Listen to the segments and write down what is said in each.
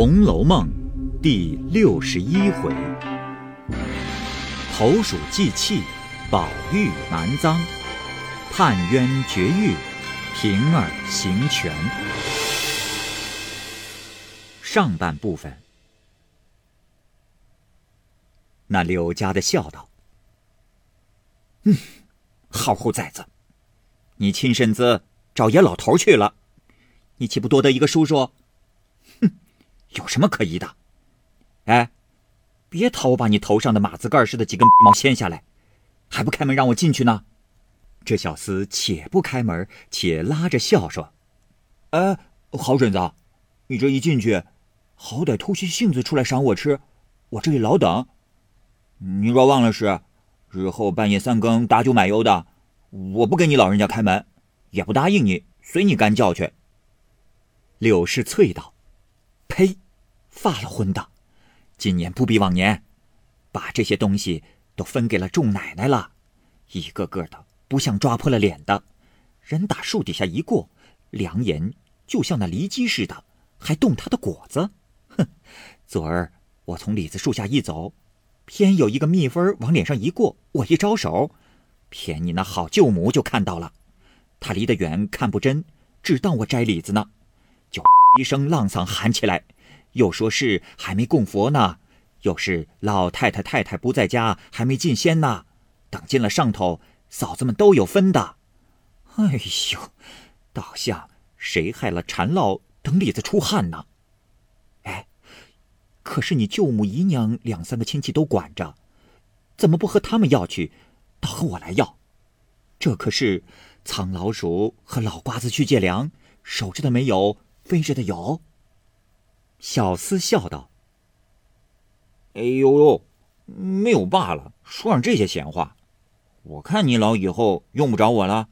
红楼梦》第六十一回：投鼠忌器，宝玉难赃；探冤绝狱，平儿行权。上半部分。那柳家的笑道：“嗯，好虎崽子，你亲婶子找爷老头去了，你岂不多得一个叔叔？有什么可疑的？哎，别讨我把你头上的马子盖似的几根毛掀下来，还不开门让我进去呢？”这小厮且不开门，且拉着笑说：“哎，好婶子，你这一进去，好歹偷些杏子出来赏我吃，我这里老等。”你若忘了事，日后半夜三更打酒买油的，我不给你老人家开门，也不答应你，随你干叫去。柳氏啐道：“呸！发了昏的，今年不比往年，把这些东西都分给了众奶奶了，一个个的不像抓破了脸的，人打树底下一过，良言就像那梨鸡似的，还动他的果子。哼！昨儿我从李子树下一走。”偏有一个蜜蜂往脸上一过，我一招手，偏你那好舅母就看到了。他离得远看不真，只当我摘李子呢，就 一声浪嗓喊起来，又说是还没供佛呢，又是老太太太太不在家，还没进仙呢。等进了上头，嫂子们都有分的。哎呦，倒像谁害了缠烙，等李子出汗呢。哎可是你舅母姨娘两三个亲戚都管着，怎么不和他们要去，倒和我来要？这可是苍老鼠和老瓜子去借粮，守着的没有，飞着的有。小厮笑道：“哎呦呦，没有罢了，说上这些闲话。我看你老以后用不着我了，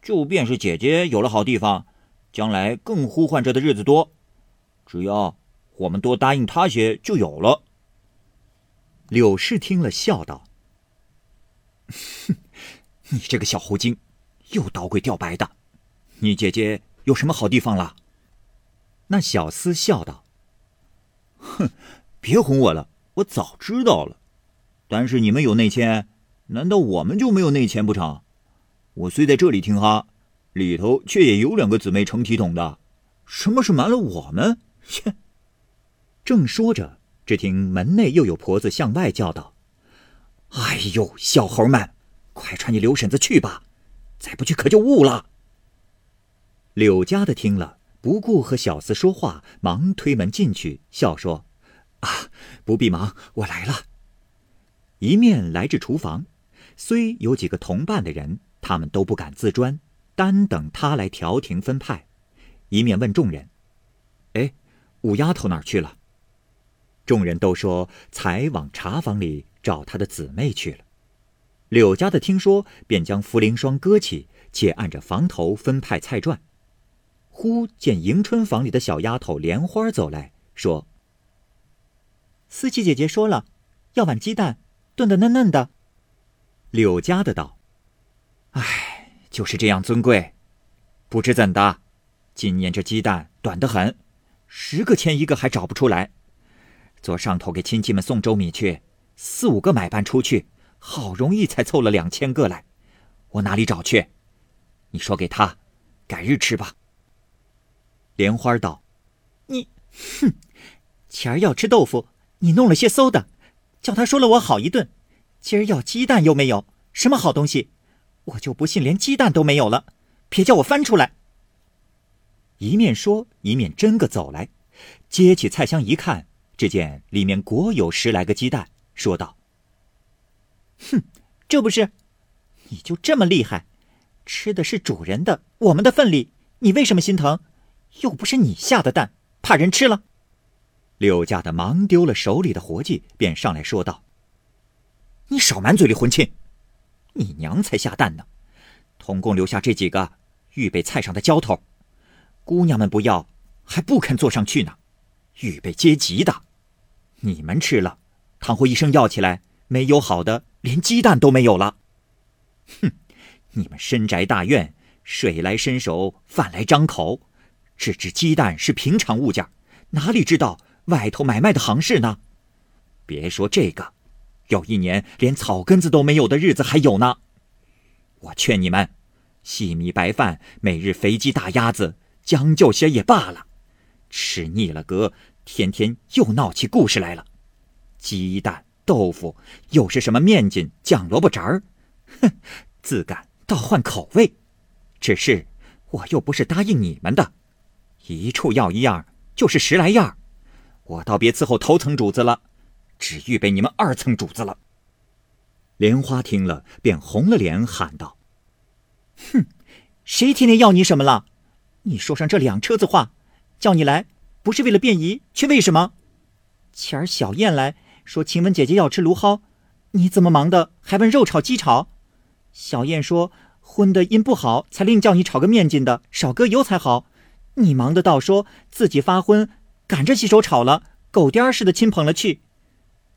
就便是姐姐有了好地方，将来更呼唤着的日子多。只要……”我们多答应他些，就有了。柳氏听了，笑道：“哼，你这个小狐精，又捣鬼吊白的。你姐姐有什么好地方了？”那小厮笑道：“哼，别哄我了，我早知道了。但是你们有内奸，难道我们就没有内奸不成？我虽在这里听哈，里头却也有两个姊妹成体统的。什么是瞒了我们？切！”正说着，只听门内又有婆子向外叫道：“哎呦，小猴们，快传你刘婶子去吧，再不去可就误了。”柳家的听了，不顾和小厮说话，忙推门进去，笑说：“啊，不必忙，我来了。”一面来至厨房，虽有几个同伴的人，他们都不敢自专，单等他来调停分派。一面问众人：“哎，五丫头哪儿去了？”众人都说才往茶房里找他的姊妹去了。柳家的听说，便将茯苓霜搁起，且按着房头分派菜馔。忽见迎春房里的小丫头莲花走来说：“思琪姐姐说了，要碗鸡蛋炖的嫩嫩的。”柳家的道：“哎，就是这样尊贵，不知怎的，今年这鸡蛋短得很，十个钱一个还找不出来。”昨上头给亲戚们送粥米去，四五个买办出去，好容易才凑了两千个来，我哪里找去？你说给他，改日吃吧。莲花道：“你，哼，前儿要吃豆腐，你弄了些馊的，叫他说了我好一顿。今儿要鸡蛋又没有，什么好东西？我就不信连鸡蛋都没有了，别叫我翻出来。”一面说，一面真个走来，接起菜箱一看。只见里面果有十来个鸡蛋，说道：“哼，这不是，你就这么厉害，吃的是主人的我们的份里，你为什么心疼？又不是你下的蛋，怕人吃了。”柳家的忙丢了手里的活计，便上来说道：“你少满嘴里混亲，你娘才下蛋呢，统共留下这几个预备菜上的浇头，姑娘们不要，还不肯坐上去呢，预备接急的。”你们吃了，倘或一声要起来，没有好的，连鸡蛋都没有了。哼！你们深宅大院，水来伸手，饭来张口，只知鸡蛋是平常物件，哪里知道外头买卖的行市呢？别说这个，有一年连草根子都没有的日子还有呢。我劝你们，细米白饭，每日肥鸡大鸭子，将就些也罢了。吃腻了哥，天天又闹起故事来了。鸡蛋、豆腐，又是什么面筋、酱萝卜渣儿，哼，自感倒换口味。只是我又不是答应你们的，一处要一样，就是十来样，我倒别伺候头层主子了。只预备你们二层主子了。莲花听了，便红了脸，喊道：“哼，谁天天要你什么了？你说上这两车子话，叫你来不是为了便宜，却为什么？前儿小燕来说，晴雯姐姐要吃芦蒿，你怎么忙的还问肉炒鸡炒？小燕说荤的因不好，才另叫你炒个面筋的，少搁油才好。你忙的倒说自己发昏，赶着洗手炒了，狗颠儿似的亲捧了去。”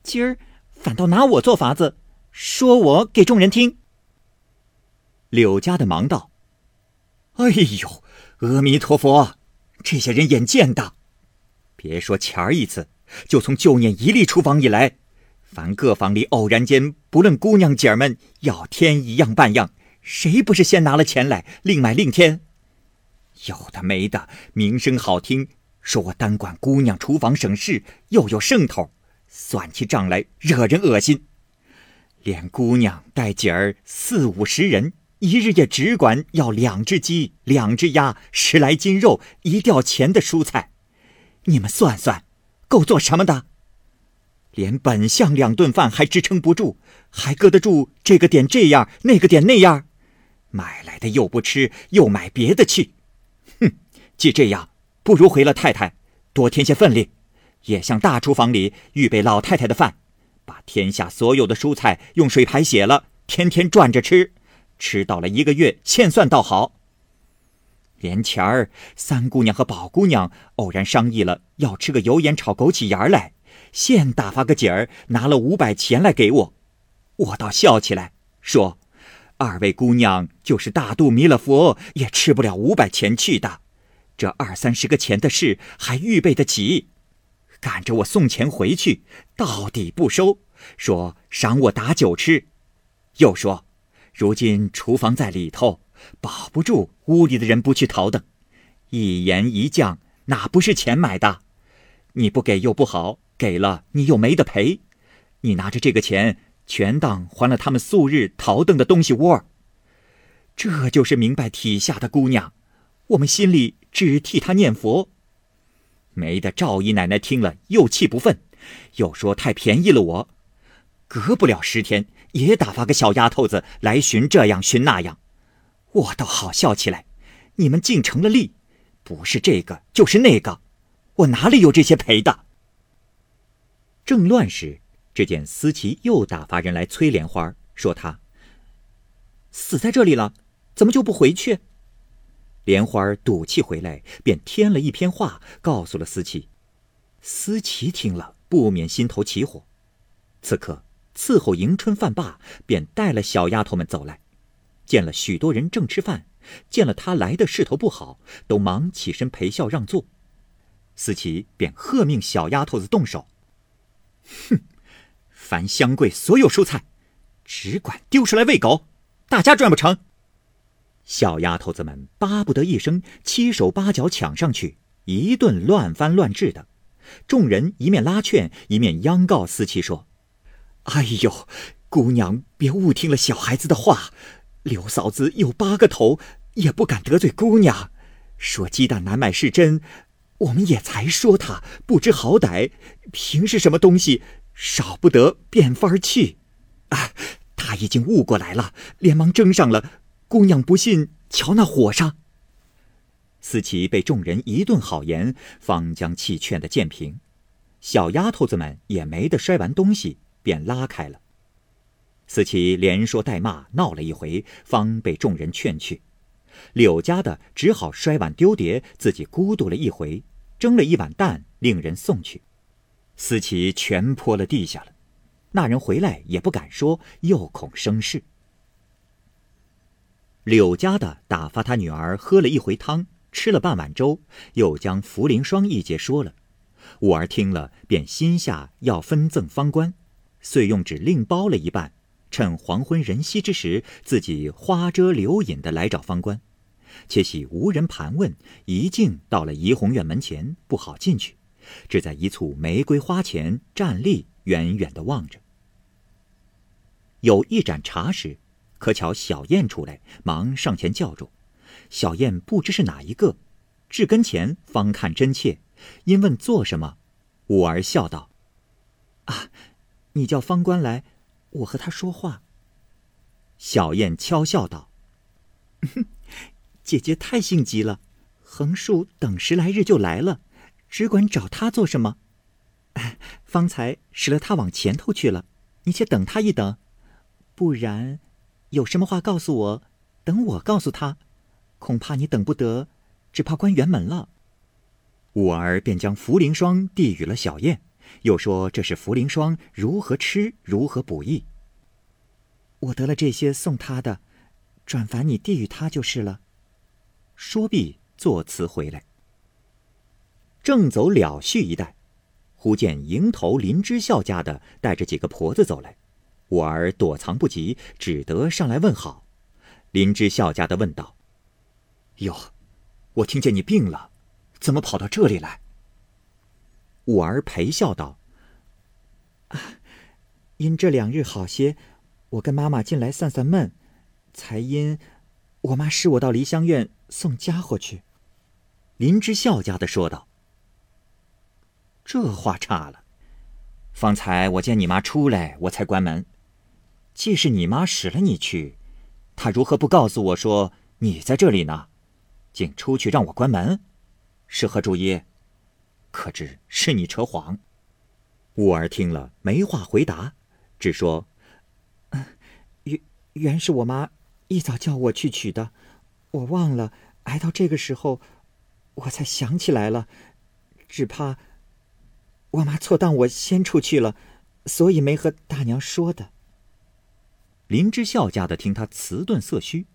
今儿反倒拿我做法子，说我给众人听。柳家的忙道：“哎呦，阿弥陀佛！这些人眼见的，别说前儿一次，就从旧年一立厨房以来，凡各房里偶然间不论姑娘姐儿们要添一样半样，谁不是先拿了钱来另买另添？有的没的，名声好听，说我单管姑娘厨房省事，又有剩头。”算起账来惹人恶心，连姑娘带姐儿四五十人，一日也只管要两只鸡、两只鸭、十来斤肉、一吊钱的蔬菜，你们算算，够做什么的？连本相两顿饭还支撑不住，还搁得住这个点这样，那个点那样，买来的又不吃，又买别的去。既这样，不如回了太太，多添些分力。也向大厨房里预备老太太的饭，把天下所有的蔬菜用水排血了，天天转着吃，吃到了一个月，现算倒好。连前儿三姑娘和宝姑娘偶然商议了，要吃个油盐炒枸杞芽来，现打发个姐儿拿了五百钱来给我，我倒笑起来，说：“二位姑娘就是大肚弥勒佛，也吃不了五百钱去的，这二三十个钱的事还预备得起。”赶着我送钱回去，到底不收，说赏我打酒吃，又说，如今厨房在里头，保不住屋里的人不去淘的，一盐一酱哪不是钱买的？你不给又不好，给了你又没得赔，你拿着这个钱全当还了他们素日淘蹬的东西窝。这就是明白体下的姑娘，我们心里只替他念佛。没的，赵姨奶奶听了又气不忿，又说太便宜了我。隔不了十天，也打发个小丫头子来寻这样寻那样，我倒好笑起来。你们竟成了利，不是这个就是那个，我哪里有这些赔的？正乱时，只见思琪又打发人来催莲花，说他死在这里了，怎么就不回去？莲花赌气回来，便添了一篇话，告诉了思琪。思琪听了，不免心头起火。此刻伺候迎春饭罢，便带了小丫头们走来，见了许多人正吃饭，见了他来的势头不好，都忙起身陪笑让座。思琪便喝命小丫头子动手。哼，凡香桂所有蔬菜，只管丢出来喂狗，大家赚不成。小丫头子们巴不得一声，七手八脚抢上去，一顿乱翻乱掷的。众人一面拉劝，一面央告思琪说：“哎呦，姑娘别误听了小孩子的话。刘嫂子有八个头，也不敢得罪姑娘。说鸡蛋难买是真，我们也才说他不知好歹，平是什么东西，少不得变法儿去。啊，他已经悟过来了，连忙争上了。”姑娘不信，瞧那火上。思琪被众人一顿好言，方将气劝的渐平。小丫头子们也没得摔完东西，便拉开了。思琪连说带骂，闹了一回，方被众人劝去。柳家的只好摔碗丢碟，自己孤独了一回，蒸了一碗蛋，令人送去。思琪全泼了地下了。那人回来也不敢说，又恐生事。柳家的打发他女儿喝了一回汤，吃了半碗粥，又将茯苓霜一节说了，五儿听了，便心下要分赠方官，遂用纸另包了一半，趁黄昏人稀之时，自己花遮柳隐的来找方官。且喜无人盘问，一径到了怡红院门前，不好进去，只在一簇玫瑰花前站立，远远的望着。有一盏茶时，可巧小燕出来，忙上前叫住。小燕不知是哪一个，至跟前方看真切，因问做什么，五儿笑道：“啊，你叫方官来，我和他说话。”小燕悄笑道：“。”姐姐太性急了，横竖等十来日就来了，只管找他做什么？方才使了他往前头去了，你且等他一等，不然有什么话告诉我，等我告诉他，恐怕你等不得，只怕关园门了。五儿便将茯苓霜递与了小燕，又说这是茯苓霜如何吃，如何补益。我得了这些送他的，转烦你递与他就是了。说毕，作辞回来。正走了序一带，忽见迎头林之孝家的带着几个婆子走来，我儿躲藏不及，只得上来问好。林之孝家的问道：“哟，我听见你病了，怎么跑到这里来？”我儿陪笑道：“啊，因这两日好些，我跟妈妈进来散散闷，才因我妈使我到梨香院。”送家伙去，林之孝家的说道：“这话差了。方才我见你妈出来，我才关门。既是你妈使了你去，她如何不告诉我说你在这里呢？竟出去让我关门，是何主意？可知是你扯谎。”五儿听了没话回答，只说：“原原是我妈一早叫我去取的。”我忘了，挨到这个时候，我才想起来了。只怕我妈错当我先出去了，所以没和大娘说的。林之孝家的听他辞顿色虚，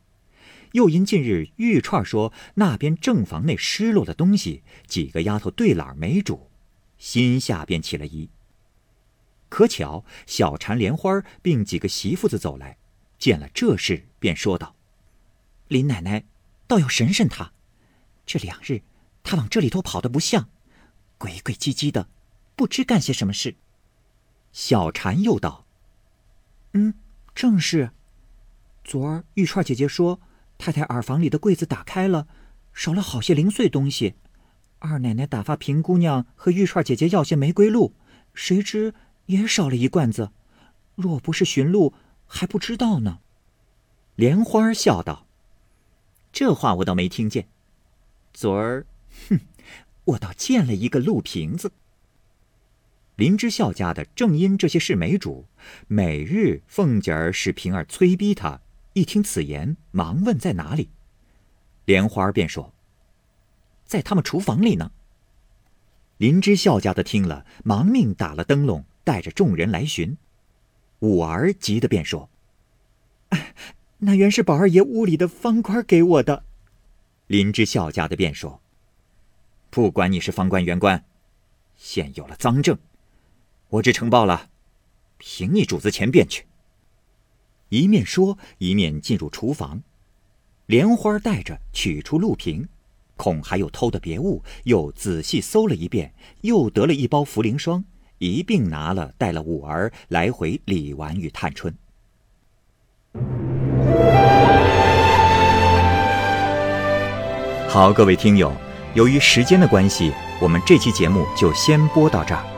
又因近日玉串说那边正房内失落的东西，几个丫头对懒没主，心下便起了疑。可巧小婵莲花并几个媳妇子走来，见了这事，便说道。林奶奶倒要审审他，这两日他往这里头跑的不像，鬼鬼唧唧的，不知干些什么事。小婵又道：“嗯，正是。昨儿玉串姐姐说，太太耳房里的柜子打开了，少了好些零碎东西。二奶奶打发平姑娘和玉串姐姐要些玫瑰露，谁知也少了一罐子。若不是寻路，还不知道呢。”莲花笑道。这话我倒没听见。昨儿，哼，我倒见了一个鹿瓶子。林之孝家的正因这些事没主，每日凤姐儿使平儿催逼他，一听此言，忙问在哪里。莲花便说：“在他们厨房里呢。”林之孝家的听了，忙命打了灯笼，带着众人来寻。五儿急的便说：“。”那原是宝二爷屋里的方官给我的。林之孝家的便说：“不管你是方官圆官，现有了赃证，我只呈报了，凭你主子前便去。”一面说，一面进入厨房，莲花带着取出鹿瓶，恐还有偷的别物，又仔细搜了一遍，又得了一包茯苓霜，一并拿了，带了五儿来回李纨与探春。好，各位听友，由于时间的关系，我们这期节目就先播到这儿。